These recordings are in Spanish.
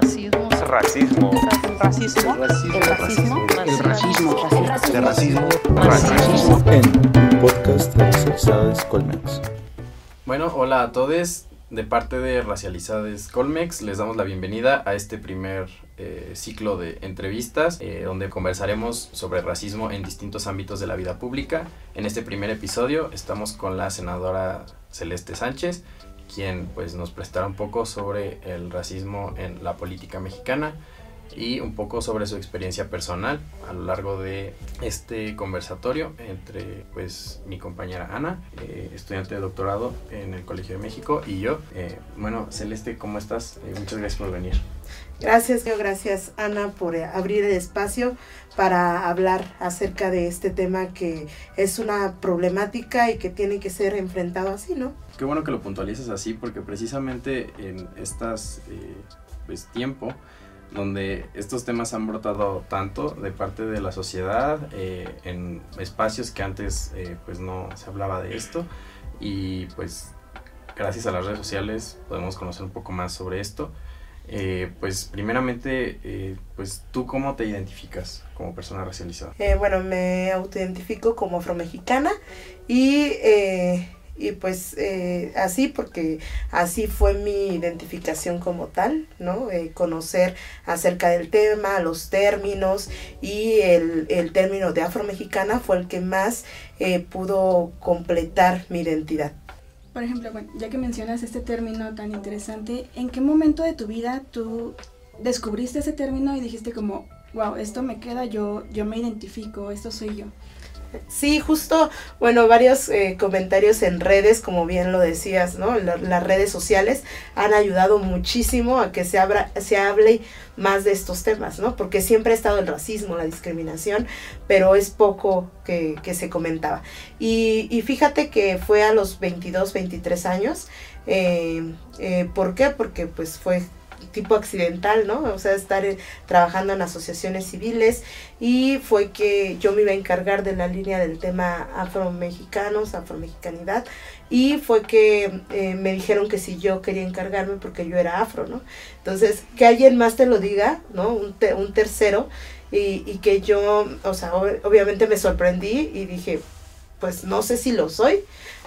Racismo. Racismo. Racismo. El racismo. El racismo. El racismo. Racismo. en podcast de Racializades Colmex. Bueno, hola a todos. De parte de Racializades Colmex, les damos la bienvenida a este primer eh, ciclo de entrevistas eh, donde conversaremos sobre racismo en distintos ámbitos de la vida pública. En este primer episodio estamos con la senadora Celeste Sánchez, quien pues nos prestará un poco sobre el racismo en la política mexicana y un poco sobre su experiencia personal a lo largo de este conversatorio entre pues mi compañera Ana, eh, estudiante de doctorado en el Colegio de México y yo. Eh, bueno, Celeste, ¿cómo estás? Eh, muchas gracias por venir. Gracias, gracias Ana por eh, abrir el espacio para hablar acerca de este tema que es una problemática y que tiene que ser enfrentado así, ¿no? Qué bueno que lo puntualices así porque precisamente en estas eh, pues tiempo donde estos temas han brotado tanto de parte de la sociedad eh, en espacios que antes eh, pues no se hablaba de esto y pues gracias a las redes sociales podemos conocer un poco más sobre esto. Eh, pues primeramente, eh, pues tú cómo te identificas como persona racializada? Eh, bueno, me autoidentifico como afromexicana y, eh, y pues eh, así porque así fue mi identificación como tal, ¿no? Eh, conocer acerca del tema, los términos y el, el término de afromexicana fue el que más pudo completar mi identidad. Por ejemplo, bueno, ya que mencionas este término tan interesante, ¿en qué momento de tu vida tú descubriste ese término y dijiste como, wow, esto me queda, yo, yo me identifico, esto soy yo? Sí, justo, bueno, varios eh, comentarios en redes, como bien lo decías, ¿no? La- las redes sociales han ayudado muchísimo a que se, abra, se hable más de estos temas, ¿no? Porque siempre ha estado el racismo, la discriminación, pero es poco que, que se comentaba. Y, y fíjate que fue a los 22, 23 años. Eh, eh, ¿Por qué? Porque pues fue tipo accidental, ¿no? O sea, estar eh, trabajando en asociaciones civiles y fue que yo me iba a encargar de la línea del tema afromexicanos, afromexicanidad y fue que eh, me dijeron que si yo quería encargarme porque yo era afro, ¿no? Entonces, que alguien más te lo diga, ¿no? Un, te- un tercero y, que yo, o sea, ob- obviamente me sorprendí y dije, pues no sé si lo soy,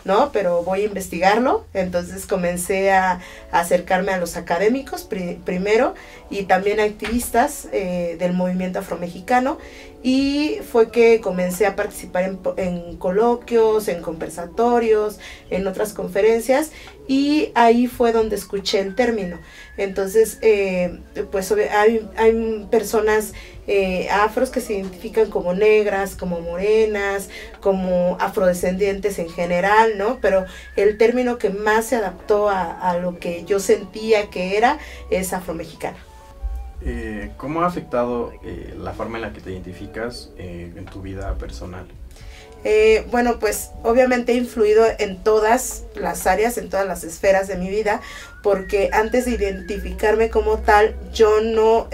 ¿no? Pero voy a investigarlo. Entonces comencé a, acercarme a los académicos pri- primero y también a activistas eh, del movimiento afromexicano. Y fue que comencé a participar en, coloquios, en conversatorios, en otras conferencias. Y ahí fue donde escuché el término. Entonces, eh, pues hay, hay personas eh, afros que se identifican como negras, como morenas, como afrodescendientes en general, ¿no? Pero el término que más se adaptó a, a lo que yo sentía que era es afromexicana. Eh, ¿Cómo ha afectado eh, la forma en la que te identificas eh, en tu vida personal? Eh, bueno, pues obviamente he influido en todas las áreas, en todas las esferas de mi vida, porque antes de identificarme como tal, yo no,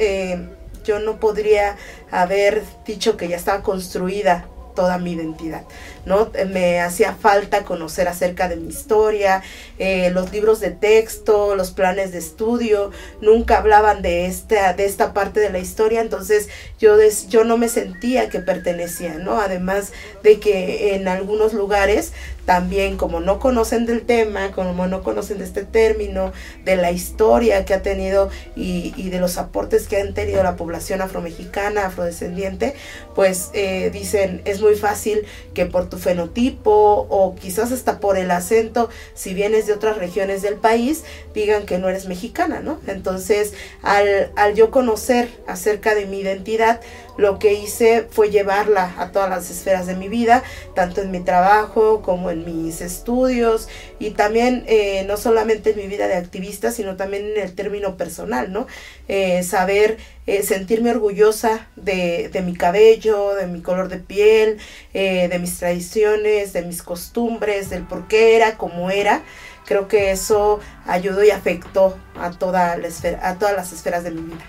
yo no podría haber dicho que ya estaba construida toda mi identidad, ¿no? Me hacía falta conocer acerca de mi historia, eh, los libros de texto, los planes de estudio, nunca hablaban de esta, de esta parte de la historia, entonces yo, des- yo no me sentía que pertenecía, ¿no? Además de que en algunos lugares también como no conocen del tema, como no conocen de este término, de la historia que ha tenido y, de los aportes que han tenido la población afromexicana, afrodescendiente, pues eh, dicen es muy fácil que por tu fenotipo o quizás hasta por el acento, si vienes de otras regiones del país, digan que no eres mexicana, ¿no? Entonces, al, al yo conocer acerca de mi identidad, lo que hice fue llevarla a todas las esferas de mi vida, tanto en mi trabajo como en mis estudios y también eh, no solamente en mi vida de activista, sino también en el término personal, ¿no? Eh, saber, eh, sentirme orgullosa de, mi cabello, de mi color de piel, eh, de mis tradiciones, de mis costumbres, del por qué era como era. Creo que eso ayudó y afectó a, toda la esfera, a todas las esferas de mi vida.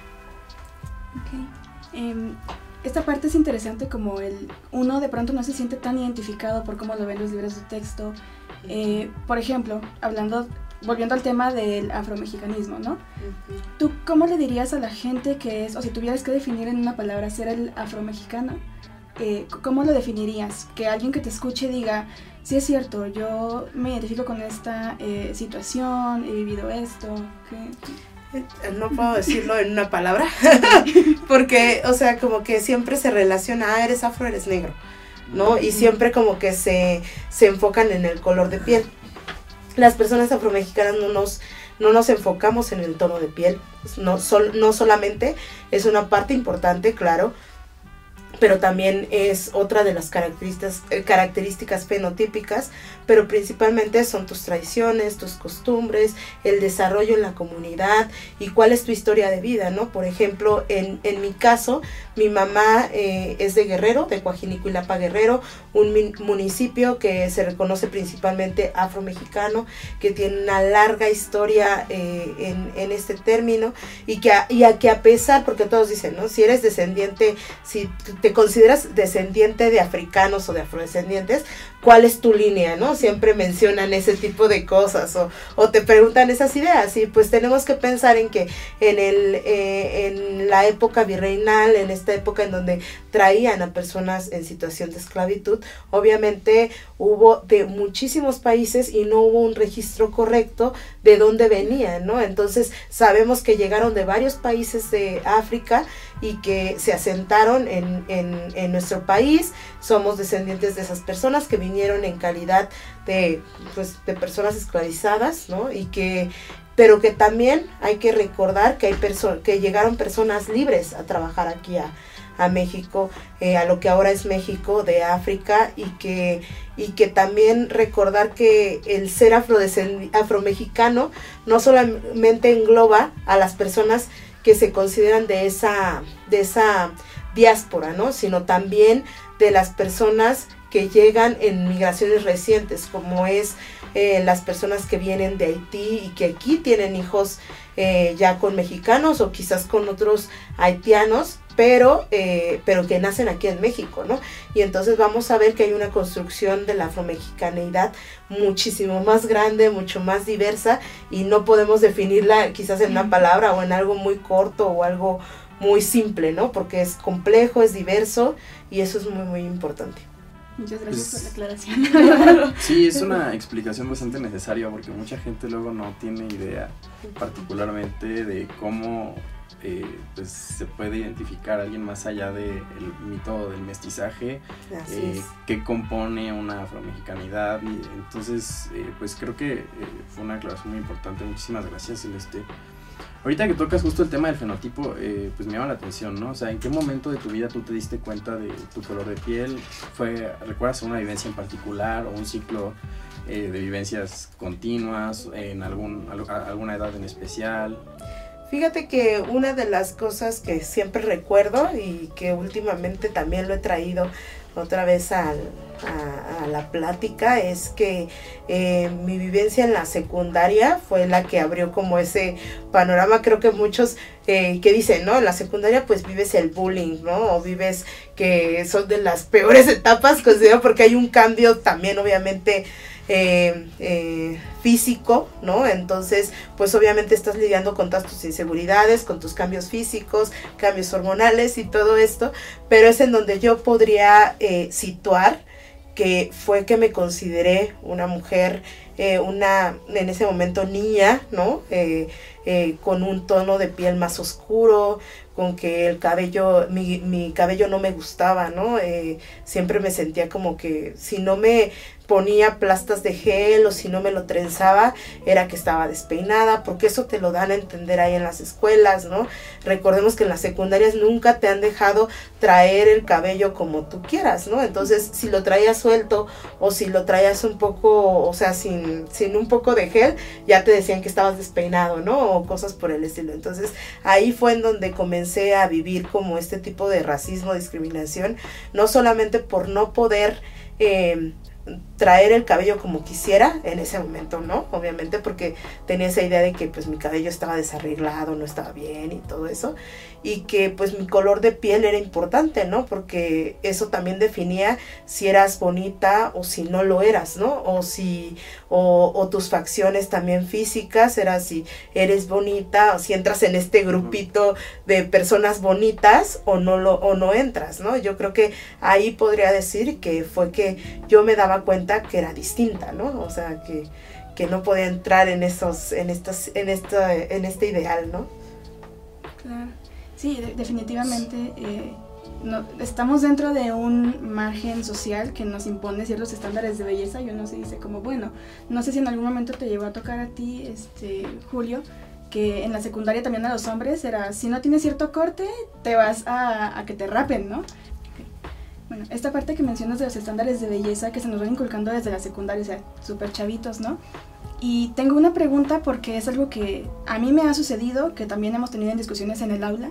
Ok. Em, esta parte es interesante como el uno de pronto no se siente tan identificado por cómo lo ven los libros de texto. Eh, por ejemplo, hablando volviendo al tema del afromexicanismo, ¿no? ¿Tú cómo le dirías a la gente que es, o si tuvieras que definir en una palabra ser el afromexicano, eh, ¿cómo lo definirías? Que alguien que te escuche diga, sí es cierto, yo me identifico con esta eh, situación, he vivido esto. ¿qué? No puedo decirlo en una palabra, porque, o sea, como que siempre se relaciona, ah, eres afro, eres negro, ¿no? Y siempre como que se, se enfocan en el color de piel. Las personas afromexicanas no nos, no nos enfocamos en el tono de piel, no, sol- no solamente es una parte importante, claro, pero también es otra de las características, eh, características fenotípicas, pero principalmente son tus tradiciones, tus costumbres, el desarrollo en la comunidad y cuál es tu historia de vida, ¿no? Por ejemplo, en, en mi caso, mi mamá eh, es de Guerrero, de Coajinicuilapa Guerrero, un municipio que se reconoce principalmente afromexicano, que tiene una larga historia eh, en, en este término y que, y a que a pesar, porque todos dicen, ¿no? Si eres descendiente, si te consideras descendiente de africanos o de afrodescendientes, ¿cuál es tu línea, no? Siempre mencionan ese tipo de cosas o, te preguntan esas ideas y pues tenemos que pensar en que en, el, eh, en la época virreinal, en esta época en donde traían a personas en situación de esclavitud, obviamente hubo de muchísimos países y no hubo un registro correcto de dónde venían, ¿no? Entonces sabemos que llegaron de varios países de África y que se asentaron en, en, nuestro país. Somos descendientes de esas personas que vinieron en calidad de, pues, de personas esclavizadas, ¿no? Y que, pero que también hay que recordar que, hay perso que llegaron personas libres a trabajar aquí a, a México, eh, a lo que ahora es México, de África, y que, y que también recordar que el ser afromexicano no solamente engloba a las personas que se consideran de esa, de esa diáspora, ¿no? Sino también de las personas que llegan en migraciones recientes, como es eh, las personas que vienen de Haití y que aquí tienen hijos eh, ya con mexicanos o quizás con otros haitianos, pero, eh, pero que nacen aquí en México, ¿no? Y entonces vamos a ver que hay una construcción de la afromexicanidad muchísimo más grande, mucho más diversa y no podemos definirla quizás en una palabra o en algo muy corto o algo muy simple, ¿no? Porque es complejo, es diverso y eso es muy, muy importante. Muchas gracias Pues- por la aclaración. Sí, es una explicación bastante necesaria porque mucha gente luego no tiene idea particularmente de cómo eh, pues, se puede identificar a alguien más allá del mito del mestizaje, eh, qué compone una afromexicanidad. Entonces, eh, pues creo que fue una aclaración muy importante. Muchísimas gracias, Celeste. Ahorita que tocas justo el tema del fenotipo, eh, pues me llama la atención, ¿no? O sea, ¿en qué momento de tu vida tú te diste cuenta de tu color de piel? ¿Fue, recuerdas una vivencia en particular o un ciclo eh, de vivencias continuas en algún, alguna edad en especial? Fíjate que una de las cosas que siempre recuerdo y que últimamente también lo he traído otra vez a la plática es que eh, mi vivencia en la secundaria fue la que abrió como ese panorama. Creo que muchos eh, que dicen, ¿no? En la secundaria pues vives el bullying, ¿no? O vives que son de las peores etapas, considero, porque hay un cambio también obviamente eh, eh, físico, ¿no? Entonces, pues obviamente estás lidiando con todas tus inseguridades, con tus cambios físicos, cambios hormonales y todo esto, pero es en donde yo podría eh, situar que fue que me consideré una mujer, una, en ese momento niña, ¿no? Con un tono de piel más oscuro, con que el cabello, mi, cabello no me gustaba, ¿no? Siempre me sentía como que si no me ponía plastas de gel o si no me lo trenzaba era que estaba despeinada, porque eso te lo dan a entender ahí en las escuelas, ¿no? Recordemos que en las secundarias nunca te han dejado traer el cabello como tú quieras, ¿no? Entonces, si lo traías suelto o si lo traías un poco, o sea, sin, sin un poco de gel, ya te decían que estabas despeinado, ¿no? O cosas por el estilo. Entonces, ahí fue en donde comencé a vivir como este tipo de racismo, discriminación, no solamente por no poder... Eh, traer el cabello como quisiera en ese momento, ¿no? Obviamente porque tenía esa idea de que pues mi cabello estaba desarreglado, no estaba bien y todo eso y que pues mi color de piel era importante, ¿no? Porque eso también definía si eras bonita o si no lo eras, ¿no? O si, o, o tus facciones también físicas, era si eres bonita o si entras en este grupito de personas bonitas o no lo, o no entras, ¿no? Yo creo que ahí podría decir que fue que yo me daba cuenta que era distinta, ¿no? O sea, que, que no podía entrar en esos, en estos, en esta, en este ideal, ¿no? Claro. Sí, de- definitivamente eh, no- estamos dentro de un margen social que nos impone ciertos estándares de belleza y uno se dice como, bueno, no sé si en algún momento te llegó a tocar a ti, este, Julio, que en la secundaria también a los hombres era, si no tienes cierto corte, te vas a, que te rapen, ¿no? Bueno, esta parte que mencionas de los estándares de belleza que se nos van inculcando desde la secundaria, o sea, súper chavitos, ¿no? Y tengo una pregunta porque es algo que a mí me ha sucedido, que también hemos tenido en discusiones en el aula,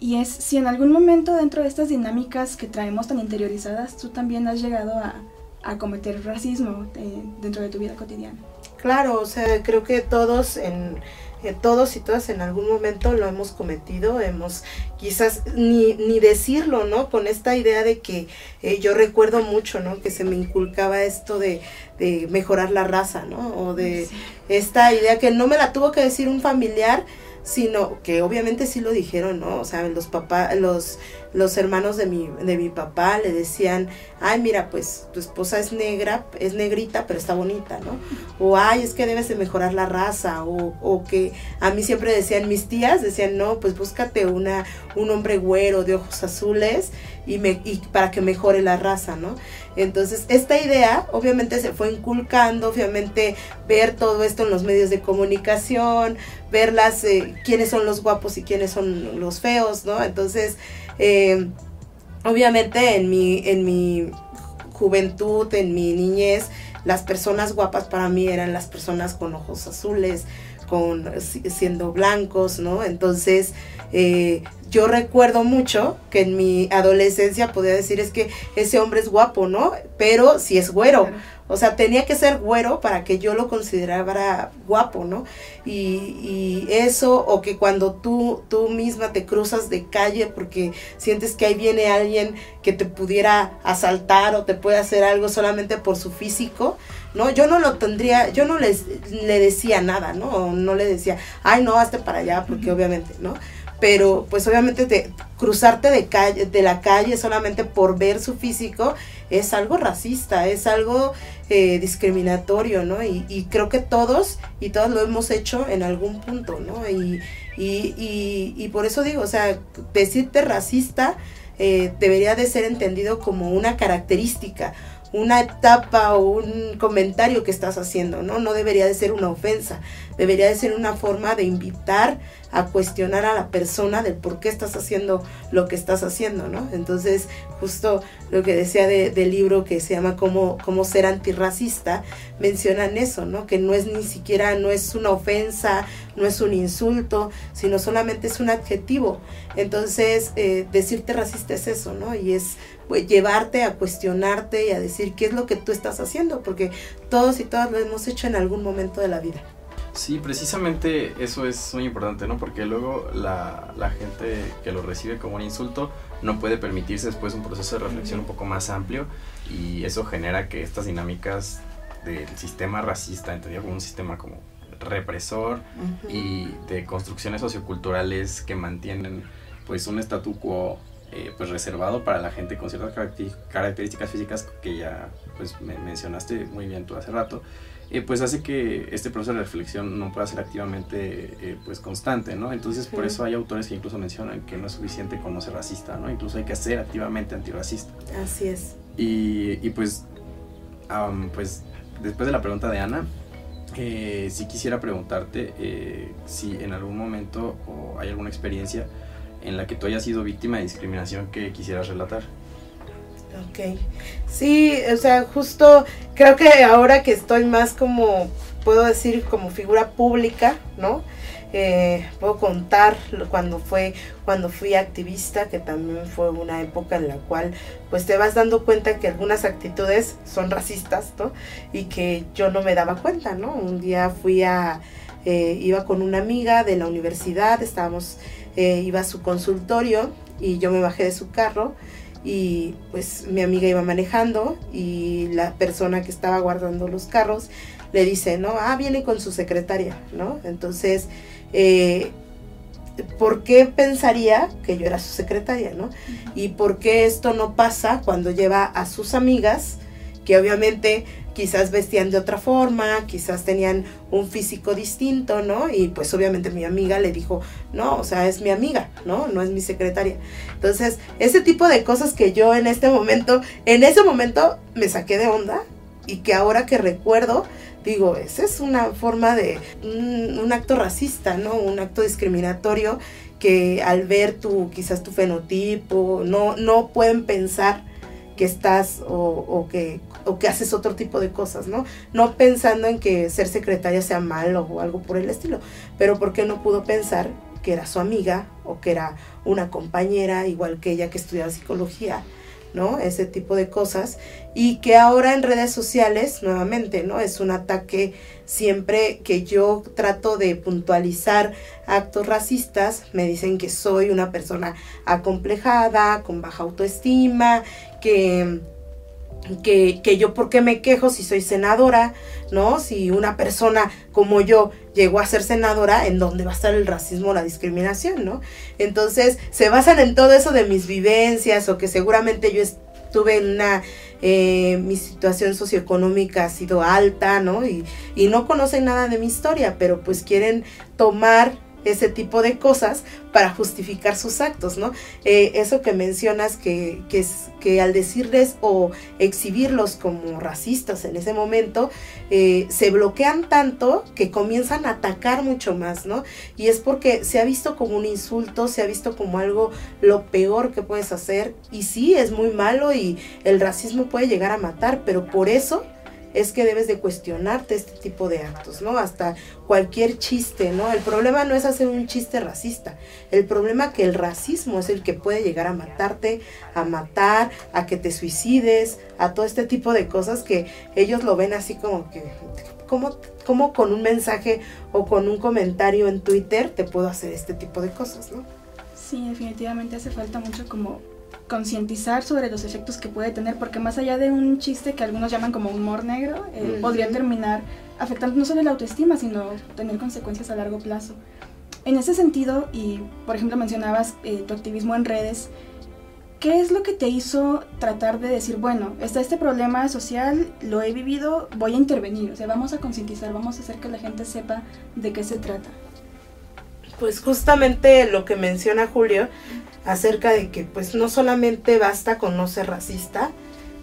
y es si en algún momento dentro de estas dinámicas que traemos tan interiorizadas, tú también has llegado a, a cometer racismo eh, dentro de tu vida cotidiana. Claro, o sea, creo que todos en eh, todos y todas en algún momento lo hemos cometido, hemos quizás ni, ni decirlo, ¿no? Con esta idea de que eh, yo recuerdo mucho, ¿no? Que se me inculcaba esto de, de mejorar la raza, ¿no? O de Sí. esta idea que no me la tuvo que decir un familiar, sino que obviamente sí lo dijeron, ¿no? O sea, los papás, los, los hermanos de mi, de mi papá le decían, ay, mira, pues tu esposa es negra, es negrita, pero está bonita, ¿no? O, ay, es que debes de mejorar la raza, o, o que a mí siempre decían mis tías, decían, no, pues búscate una, un hombre güero de ojos azules y, me, y para que mejore la raza, ¿no? Entonces, esta idea obviamente se fue inculcando, obviamente ver todo esto en los medios de comunicación, ver las, eh, quiénes son los guapos y quiénes son los feos, ¿no? Entonces, eh, obviamente en mi, en mi juventud, en mi niñez, las personas guapas para mí eran las personas con ojos azules, con si- siendo blancos, ¿no? Entonces, eh, yo recuerdo mucho que en mi adolescencia podía decir es que ese hombre es guapo, ¿no? Pero si es güero. O sea, tenía que ser güero para que yo lo considerara guapo, ¿no? Y, y eso, o que cuando tú, tú misma te cruzas de calle porque sientes que ahí viene alguien que te pudiera asaltar o te puede hacer algo solamente por su físico, ¿no? Yo no lo tendría, yo no les, le decía nada, ¿no? O no le decía, ay, no, hazte para allá, porque obviamente, ¿no? Pero pues obviamente te, cruzarte de, calle, de la calle solamente por ver su físico es algo racista, es algo eh, discriminatorio, ¿no? Y, y creo que todos y todos lo hemos hecho en algún punto, ¿no? Y, y, y, y por eso digo, o sea, decirte racista eh, debería de ser entendido como una característica, una etapa o un comentario que estás haciendo, ¿no? No debería de ser una ofensa, debería de ser una forma de invitar a cuestionar a la persona del por qué estás haciendo lo que estás haciendo, ¿no? Entonces, justo lo que decía de- del libro que se llama Cómo, cómo ser antirracista, mencionan eso, ¿no? Que no es ni siquiera, no es una ofensa, no es un insulto, sino solamente es un adjetivo. Entonces, eh, decirte racista es eso, ¿no? Y es pues, llevarte a cuestionarte y a decir qué es lo que tú estás haciendo, porque todos y todas lo hemos hecho en algún momento de la vida. Sí, precisamente eso es muy importante, ¿no? Porque luego la, la gente que lo recibe como un insulto no puede permitirse después un proceso de reflexión un poco más amplio y eso genera que estas dinámicas del sistema racista, entendido como un sistema como represor y de construcciones socioculturales que mantienen pues un statu quo eh, pues reservado para la gente con ciertas características físicas que ya pues me mencionaste muy bien tú hace rato eh, pues hace que este proceso de reflexión no pueda ser activamente eh, pues constante, ¿no? Entonces por eso hay autores que incluso mencionan que no es suficiente con no ser racista, ¿no? Incluso hay que ser activamente antirracista. Así es. Y, y pues, pues después de la pregunta de Ana, eh, sí quisiera preguntarte eh, si en algún momento o hay alguna experiencia en la que tú hayas sido víctima de discriminación que quisieras relatar. Ok. Sí, o sea, justo creo que ahora que estoy más como puedo decir como figura pública, ¿no? Eh, puedo contar cuando fue cuando fui activista que también fue una época en la cual pues te vas dando cuenta que algunas actitudes son racistas ¿no? y que yo no me daba cuenta no un día fui a eh, iba con una amiga de la universidad estábamos eh, iba a su consultorio y yo me bajé de su carro y pues mi amiga iba manejando y la persona que estaba guardando los carros le dice, no, ah, viene con su secretaria, ¿no? Entonces, eh, ¿por qué pensaría que yo era su secretaria, no? Y por qué esto no pasa cuando lleva a sus amigas, que obviamente quizás vestían de otra forma, quizás tenían un físico distinto, ¿no? Y pues obviamente mi amiga le dijo, no, o sea, es mi amiga, ¿no? No es mi secretaria. Entonces, ese tipo de cosas que yo en este momento, en ese momento me saqué de onda y que ahora que recuerdo, digo, esa es una forma de un, acto racista, ¿no? Un acto discriminatorio que al ver tu, quizás tu fenotipo, no, no pueden pensar que estás o, que, o que haces otro tipo de cosas, ¿no? No pensando en que ser secretaria sea malo o algo por el estilo, pero ¿por qué no pudo pensar que era su amiga o que era una compañera igual que ella que estudiaba psicología ¿no? Ese tipo de cosas. Y que ahora en redes sociales, nuevamente, ¿no? Es un ataque siempre que yo trato de puntualizar actos racistas, me dicen que soy una persona acomplejada, con baja autoestima, que que, que, yo por qué me quejo si soy senadora, ¿no? Si una persona como yo llegó a ser senadora, ¿en dónde va a estar el racismo o la discriminación, ¿no? Entonces, se basan en todo eso de mis vivencias o que seguramente yo estuve en una, eh, mi situación socioeconómica ha sido alta, ¿no? Y, y no conocen nada de mi historia, pero pues quieren tomar ese tipo de cosas para justificar sus actos, ¿no? Eh, eso que mencionas que, que, es, que al decirles o exhibirlos como racistas en ese momento, eh, se bloquean tanto que comienzan a atacar mucho más, ¿no? Y es porque se ha visto como un insulto, se ha visto como algo lo peor que puedes hacer, y sí, es muy malo y el racismo puede llegar a matar, pero por eso es que debes de cuestionarte este tipo de actos, ¿no? Hasta cualquier chiste, ¿no? El problema no es hacer un chiste racista, el problema que el racismo es el que puede llegar a matarte, a matar, a que te suicides, a todo este tipo de cosas que ellos lo ven así como que, ¿cómo, cómo con un mensaje o con un comentario en Twitter te puedo hacer este tipo de cosas, ¿no? Sí, definitivamente hace falta mucho como concientizar sobre los efectos que puede tener, porque más allá de un chiste que algunos llaman como humor negro, eh, podría terminar afectando no solo la autoestima, sino tener consecuencias a largo plazo. En ese sentido, y por ejemplo mencionabas eh, tu activismo en redes, ¿qué es lo que te hizo tratar de decir, bueno, está este problema social, lo he vivido, voy a intervenir? O sea, vamos a concientizar, vamos a hacer que la gente sepa de qué se trata. Pues justamente lo que menciona Julio, acerca de que pues no solamente basta con no ser racista,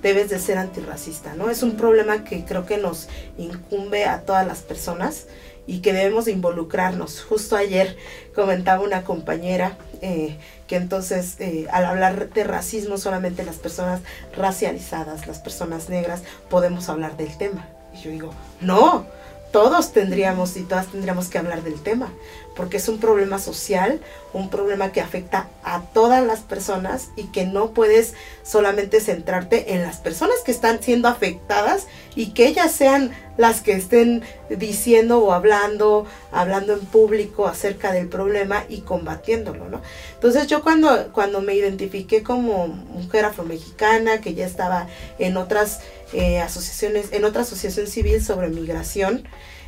debes de ser antirracista, ¿no? Es un problema que creo que nos incumbe a todas las personas y que debemos de involucrarnos. Justo ayer comentaba una compañera eh, que entonces eh, al hablar de racismo solamente las personas racializadas, las personas negras, podemos hablar del tema. Y yo digo, no, todos tendríamos y todas tendríamos que hablar del tema, porque es un problema social, un problema que afecta a todas las personas y que no puedes solamente centrarte en las personas que están siendo afectadas y que ellas sean las que estén diciendo o hablando, hablando en público acerca del problema y combatiéndolo, ¿no? Entonces yo cuando, cuando me identifiqué como mujer afromexicana, que ya estaba en otras eh, asociaciones, en otra asociación civil sobre migración.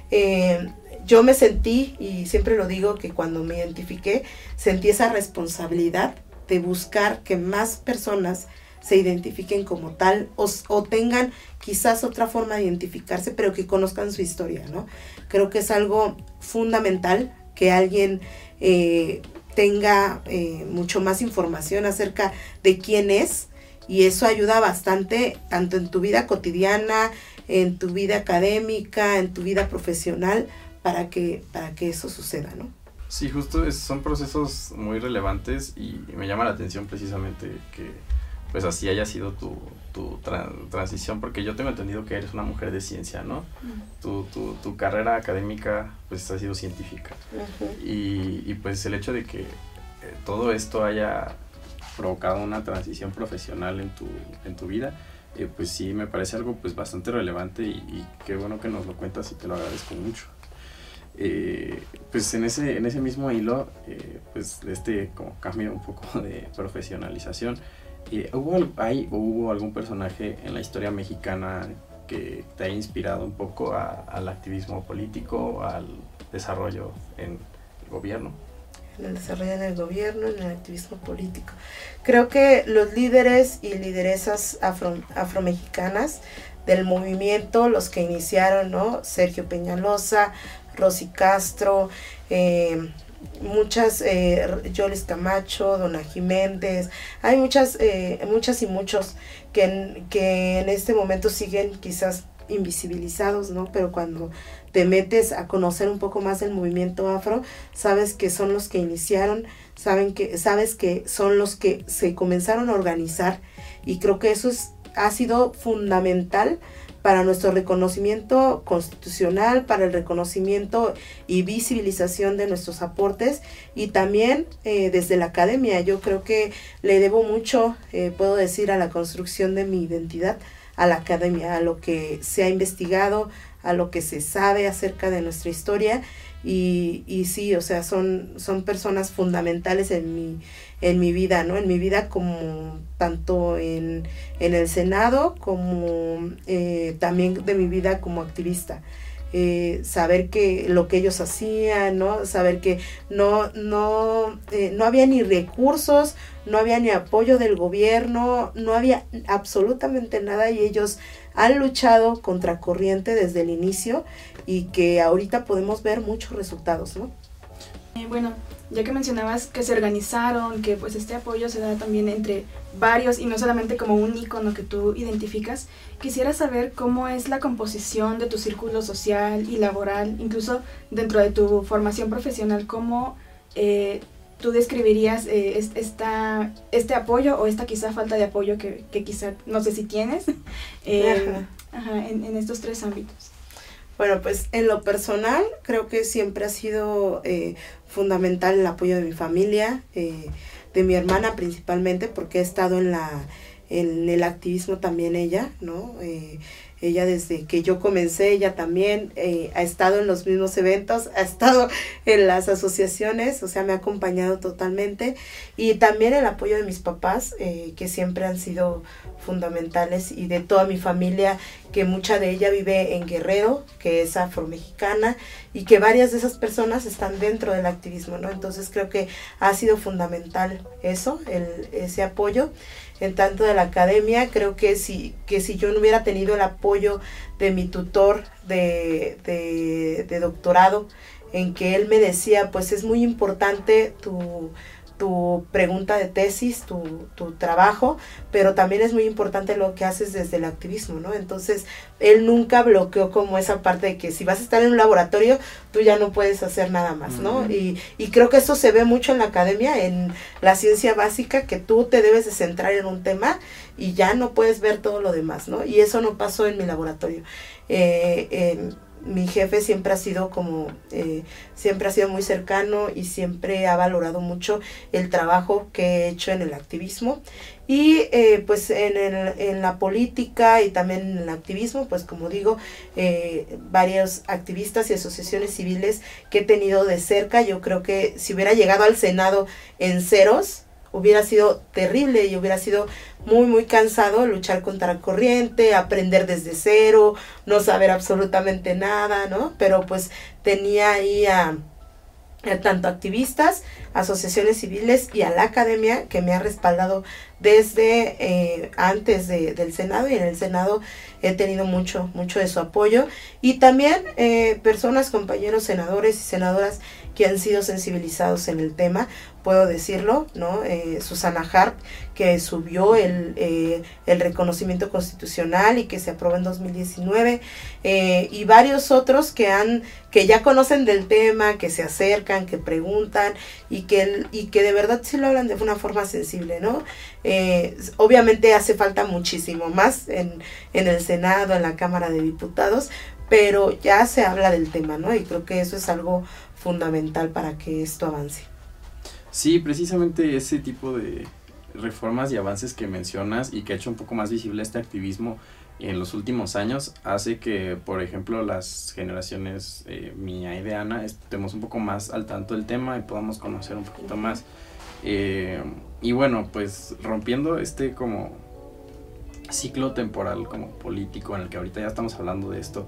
Eh, yo me sentí, y siempre lo digo, que cuando me identifiqué, sentí esa responsabilidad de buscar que más personas se identifiquen como tal o, tengan quizás otra forma de identificarse, pero que conozcan su historia, ¿no? Creo que es algo fundamental que alguien eh, tenga mucho más información acerca de quién es, y eso ayuda bastante tanto en tu vida cotidiana, en tu vida académica, en tu vida profesional, para que, para que eso suceda, ¿no? Sí, justo son procesos muy relevantes y me llama la atención precisamente que pues así haya sido tu, tu tra- transición, porque yo tengo entendido que eres una mujer de ciencia, ¿no? Tu, tu, tu carrera académica pues ha sido científica. Ujú. Y, y, pues el hecho de que eh, todo esto haya provocado una transición profesional en tu, en tu vida, eh, pues sí me parece algo pues bastante relevante y, y qué bueno que nos lo cuentas y te lo agradezco mucho. Eh, pues en ese, en ese mismo hilo, eh, pues este como cambio un poco de profesionalización, eh, ¿hubo, hay, hubo algún personaje en la historia mexicana que te haya inspirado un poco a- al activismo político, al desarrollo en el gobierno? en el desarrollo en el gobierno, en el activismo político. Creo que los líderes y lideresas afro, afromexicanas del movimiento, los que iniciaron, ¿no? Sergio Peñalosa, Rosy Castro, eh, muchas, eh, Camacho, Dona Jiménez, hay muchas, eh, muchas y muchos que en, que en este momento siguen quizás invisibilizados, ¿no? Pero cuando te metes a conocer un poco más del movimiento afro, sabes que son los que iniciaron, saben que, sabes que son los que se comenzaron a organizar y creo que eso es, ha sido fundamental para nuestro reconocimiento constitucional, para el reconocimiento y visibilización de nuestros aportes y también eh, desde la academia. Yo creo que le debo mucho, eh, puedo decir, a la construcción de mi identidad, a la academia, a lo que se ha investigado, a lo que se sabe acerca de nuestra historia y, y sí, o sea, son, son personas fundamentales en mi, en mi vida, ¿no? En mi vida como tanto en, en el Senado como eh, también de mi vida como activista. Eh, saber que lo que ellos hacían, ¿no? Saber que no, no, eh, no había ni recursos, no había ni apoyo del gobierno, no había absolutamente nada y ellos han luchado contra corriente desde el inicio y que ahorita podemos ver muchos resultados, ¿no? Eh, bueno, ya que mencionabas que se organizaron, que pues este apoyo se da también entre varios y no solamente como un icono que tú identificas, quisiera saber cómo es la composición de tu círculo social y laboral, incluso dentro de tu formación profesional, cómo eh, tú describirías eh, es- esta, este apoyo o esta quizá falta de apoyo que, que quizá no sé si tienes eh, Ajá. ajá, en, en estos tres ámbitos. Bueno, pues en lo personal creo que siempre ha sido eh, fundamental el apoyo de mi familia, eh, de mi hermana principalmente, porque he estado en la en el activismo también ella, ¿no? Eh, ella desde que yo comencé, ella también eh, ha estado en los mismos eventos, ha estado en las asociaciones, o sea, me ha acompañado totalmente. Y también el apoyo de mis papás, eh, que siempre han sido fundamentales, y de toda mi familia, que mucha de ella vive en Guerrero, que es afromexicana, y que varias de esas personas están dentro del activismo, ¿no? Entonces creo que ha sido fundamental eso, ese apoyo. En tanto de la academia, creo que si, que si yo no hubiera tenido el apoyo de mi tutor de, de, de doctorado, en que él me decía, pues es muy importante tu, tu pregunta de tesis, tu, tu trabajo, pero también es muy importante lo que haces desde el activismo, ¿no? Entonces, él nunca bloqueó como esa parte de que si vas a estar en un laboratorio, tú ya no puedes hacer nada más, ¿no? Y, y creo que eso se ve mucho en la academia, en la ciencia básica, que tú te debes de centrar en un tema y ya no puedes ver todo lo demás, ¿no? Y eso no pasó en mi laboratorio. Eh, eh, mi jefe siempre ha sido como, eh, siempre ha sido muy cercano y siempre ha valorado mucho el trabajo que he hecho en el activismo. Y eh, pues en, el- en la política y también en el activismo, pues como digo, eh, varios activistas y asociaciones civiles que he tenido de cerca, yo creo que si hubiera llegado al Senado en ceros, hubiera sido terrible y hubiera sido muy, muy cansado luchar contra la corriente, aprender desde cero, no saber absolutamente nada, ¿no? Pero pues tenía ahí a, tanto activistas, asociaciones civiles y a la academia que me ha respaldado desde eh, antes de- del Senado y en el Senado he tenido mucho, mucho de su apoyo y también eh, personas, compañeros senadores y senadoras que han sido sensibilizados en el tema puedo decirlo, ¿no? Eh, Susana Harp, que subió el, eh, el, reconocimiento constitucional y que se aprobó en 2019, eh, y varios otros que han que ya conocen del tema, que se acercan, que preguntan y que, y que de verdad sí lo hablan de una forma sensible, ¿no? obviamente hace falta muchísimo más en, en el Senado, en la Cámara de Diputados, pero ya se habla del tema, ¿no? Y creo que eso es algo fundamental para que esto avance. Sí, precisamente ese tipo de reformas y avances que mencionas y que ha hecho un poco más visible este activismo en los últimos años hace que, por ejemplo, las generaciones eh, mía y de Ana estemos un poco más al tanto del tema y podamos conocer un poquito más. Eh, y bueno, pues rompiendo este como ciclo temporal como político en el que ahorita ya estamos hablando de esto,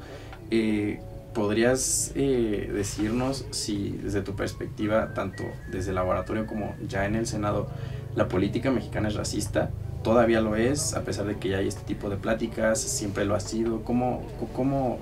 eh, ¿podrías eh, decirnos si desde tu perspectiva, tanto desde el laboratorio como ya en el Senado, la política mexicana es racista? ¿Todavía lo es, a pesar de que ya hay este tipo de pláticas? ¿Siempre lo ha sido? ¿Cómo,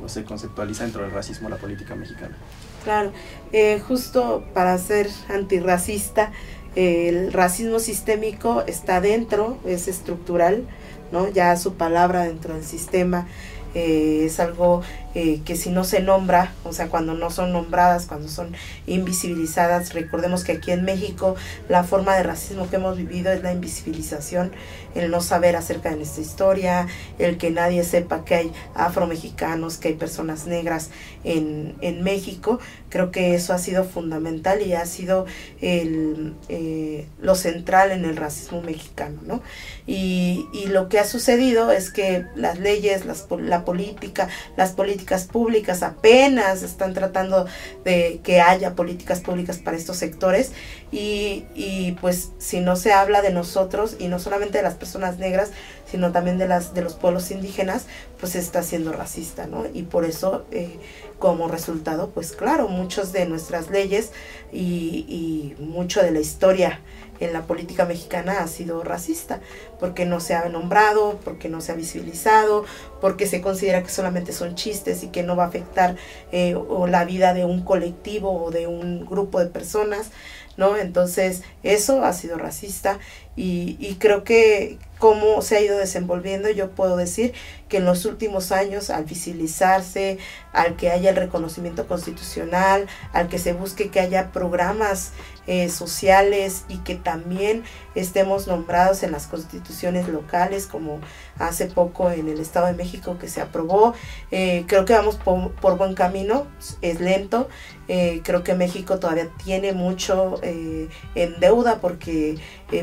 se conceptualiza dentro del racismo la política mexicana? Claro, eh, justo para ser antirracista, el racismo sistémico está dentro, es estructural, ¿no? Ya su palabra dentro del sistema eh, es algo eh, que si no se nombra, o sea, cuando no son nombradas, cuando son invisibilizadas, recordemos que aquí en México la forma de racismo que hemos vivido es la invisibilización, el no saber acerca de nuestra historia, el que nadie sepa que hay afromexicanos, que hay personas negras en, en México. Creo que eso ha sido fundamental y ha sido el, eh, lo central en el racismo mexicano, ¿no? Y, y, lo que ha sucedido es que las leyes, las, la política, las políticas públicas, apenas están tratando de que haya políticas públicas para estos sectores y, y, pues si no se habla de nosotros y no solamente de las personas negras, sino también de, las, de los pueblos indígenas, pues está siendo racista, ¿no? Y por eso, eh, como resultado, pues claro, muchas de nuestras leyes y, y mucho de la historia en la política mexicana ha sido racista, porque no se ha nombrado, porque no se ha visibilizado, porque se considera que solamente son chistes y que no va a afectar eh, o la vida de un colectivo o de un grupo de personas, ¿no? Entonces, eso ha sido racista y, y creo que cómo se ha ido desenvolviendo, yo puedo decir que en los últimos años, al visibilizarse, al que haya el reconocimiento constitucional, al que se busque que haya programas eh, sociales y que también estemos nombrados en las constituciones locales, como hace poco en el Estado de México que se aprobó. Eh, creo que vamos por, buen camino, es lento. Eh, creo que México todavía tiene mucho en deuda porque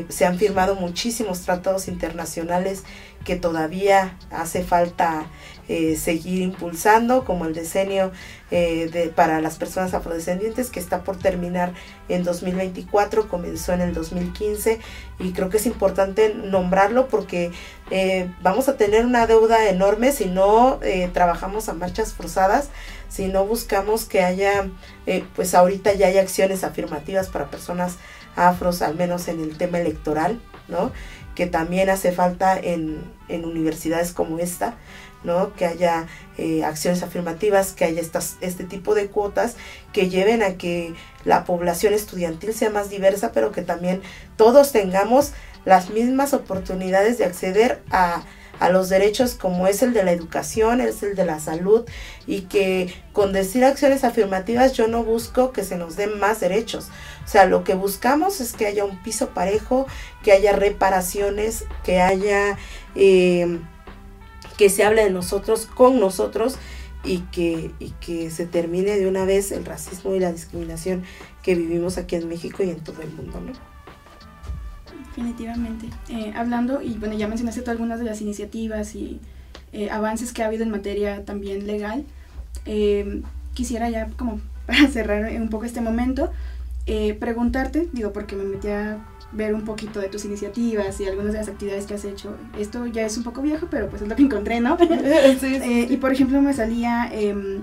se han firmado muchísimos tratados internacionales que todavía hace falta eh, seguir impulsando, como el decenio eh, de, para las personas afrodescendientes, que está por terminar en 2024, comenzó en el 2015, y creo que es importante nombrarlo porque eh, vamos a tener una deuda enorme si no trabajamos a marchas forzadas, si no buscamos que haya, pues ahorita ya hay acciones afirmativas para personas afros, al menos en el tema electoral, ¿no? Que también hace falta en, en universidades como esta, ¿no? Que haya eh, acciones afirmativas, que haya estas, este tipo de cuotas que lleven a que la población estudiantil sea más diversa, pero que también todos tengamos las mismas oportunidades de acceder a, a los derechos como es el de la educación, es el de la salud y que con decir acciones afirmativas yo no busco que se nos den más derechos. O sea, lo que buscamos es que haya un piso parejo, que haya reparaciones, que haya eh, que se hable de nosotros con nosotros y que, y que se termine de una vez el racismo y la discriminación que vivimos aquí en México y en todo el mundo, ¿no? Definitivamente. Eh, hablando, y bueno, ya mencionaste tú algunas de las iniciativas y eh, avances que ha habido en materia también legal. Eh, quisiera ya como para cerrar un poco este momento, preguntarte, digo, porque me metí a ver un poquito de tus iniciativas y algunas de las actividades que has hecho. Esto ya es un poco viejo, pero pues es lo que encontré, ¿no? sí, sí, y por ejemplo me salía em,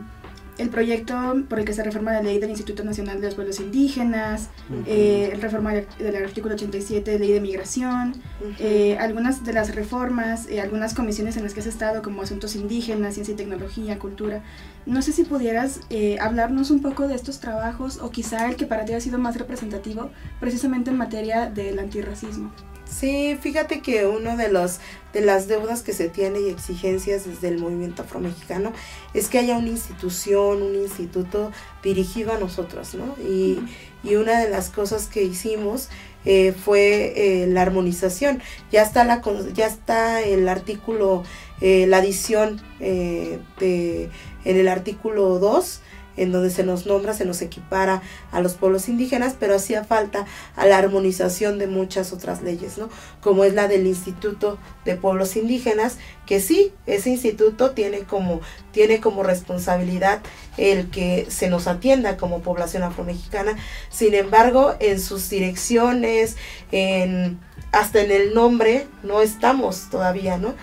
el proyecto por el que se reforma la ley del Instituto Nacional de los Pueblos Indígenas, eh, el reforma del del artículo 87 de ley de migración, eh, algunas de las reformas, eh, algunas comisiones en las que has estado, como asuntos indígenas, ciencia y tecnología, cultura. No sé si pudieras eh, hablarnos un poco de estos trabajos o quizá el que para ti ha sido más representativo, precisamente en materia del antirracismo. Sí, fíjate que uno de los de las deudas que se tiene y exigencias desde el movimiento afromexicano es que haya una institución, un instituto dirigido a nosotros, ¿no? Y, y una de las cosas que hicimos eh, fue eh, la armonización. Ya está la ya está el artículo, eh, la adición eh, de en el artículo 2 en donde se nos nombra, se nos equipara a los pueblos indígenas, pero hacía falta a la armonización de muchas otras leyes, ¿no? Como es la del Instituto de Pueblos Indígenas, que sí, ese instituto tiene como, tiene como responsabilidad el que se nos atienda como población afromexicana, sin embargo, en sus direcciones, en, hasta en el nombre, no estamos todavía, ¿no?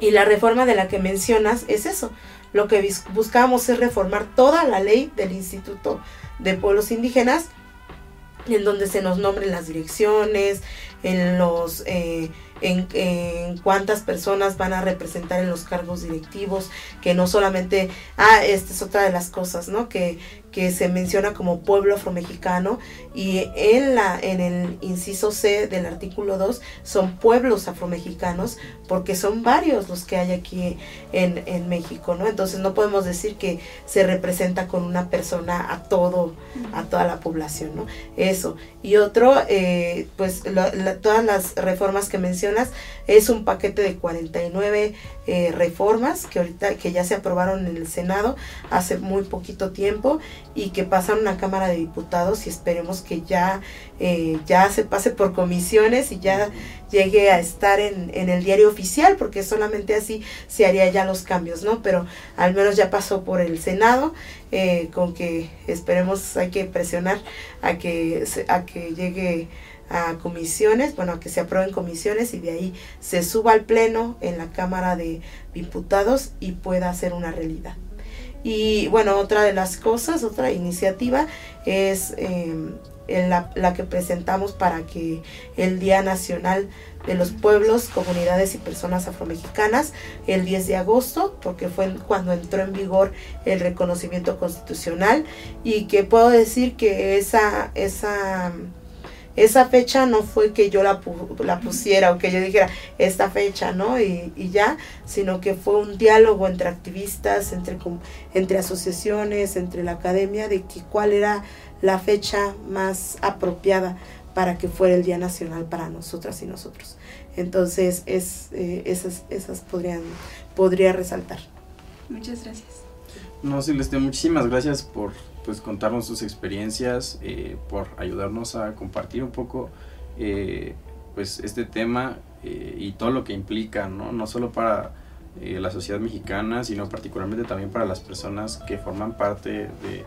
Y la reforma de la que mencionas es eso. Lo que buscamos es reformar toda la ley del Instituto de Pueblos Indígenas, en donde se nos nombren las direcciones, en los eh, en, en cuántas personas van a representar en los cargos directivos, que no solamente, ah, esta es otra de las cosas, ¿no? Que, que se menciona como pueblo afromexicano y en la en el inciso C del artículo 2 son pueblos afromexicanos porque son varios los que hay aquí en, en México, ¿no? Entonces no podemos decir que se representa con una persona a todo, a toda la población, ¿no? Eso. Y otro, eh, pues la- todas las reformas que es un paquete de 49 eh, reformas que ahorita que ya se aprobaron en el Senado hace muy poquito tiempo y que pasaron a Cámara de Diputados y esperemos que ya eh, ya se pase por comisiones y ya llegue a estar en, el diario oficial porque solamente así se haría ya los cambios, ¿no? Pero al menos ya pasó por el Senado eh, con que esperemos hay que presionar a que a que llegue a comisiones, bueno, a que se aprueben comisiones y de ahí se suba al pleno en la Cámara de Diputados y pueda ser una realidad. Y bueno, otra de las cosas, otra iniciativa es la, la que presentamos para que el Día Nacional de los Pueblos, Comunidades y Personas Afromexicanas, el 10 de agosto, porque fue cuando entró en vigor el reconocimiento constitucional y que puedo decir que esa, esa, esa fecha no fue que yo la, pu- la pusiera o que yo dijera esta fecha, ¿no? Y, y ya, sino que fue un diálogo entre activistas, entre, com- entre asociaciones, entre la academia, de que cuál era la fecha más apropiada para que fuera el Día Nacional para nosotras y nosotros. Entonces, es, eh, esas, esas podrían, podría resaltar. Muchas gracias. No, Celeste, muchísimas gracias por pues contarnos sus experiencias, eh, por ayudarnos a compartir un poco eh, pues este tema eh, y todo lo que implica, ¿no? No solo para eh, la sociedad mexicana, sino particularmente también para las personas que forman parte de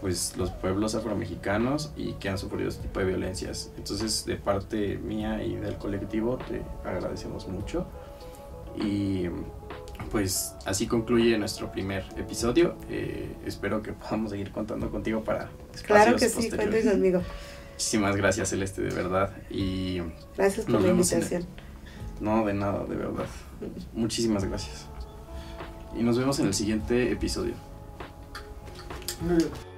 pues los pueblos afromexicanos y que han sufrido este tipo de violencias. Entonces, de parte mía y del colectivo, te agradecemos mucho. Y pues así concluye nuestro primer episodio. Eh, espero que podamos seguir contando contigo para espacios Claro que sí, cuenten conmigo. Muchísimas gracias, Celeste, de verdad. Y Gracias por la el- invitación. no, de nada, de verdad. Muchísimas gracias. Y nos vemos en el siguiente episodio. Muy bien.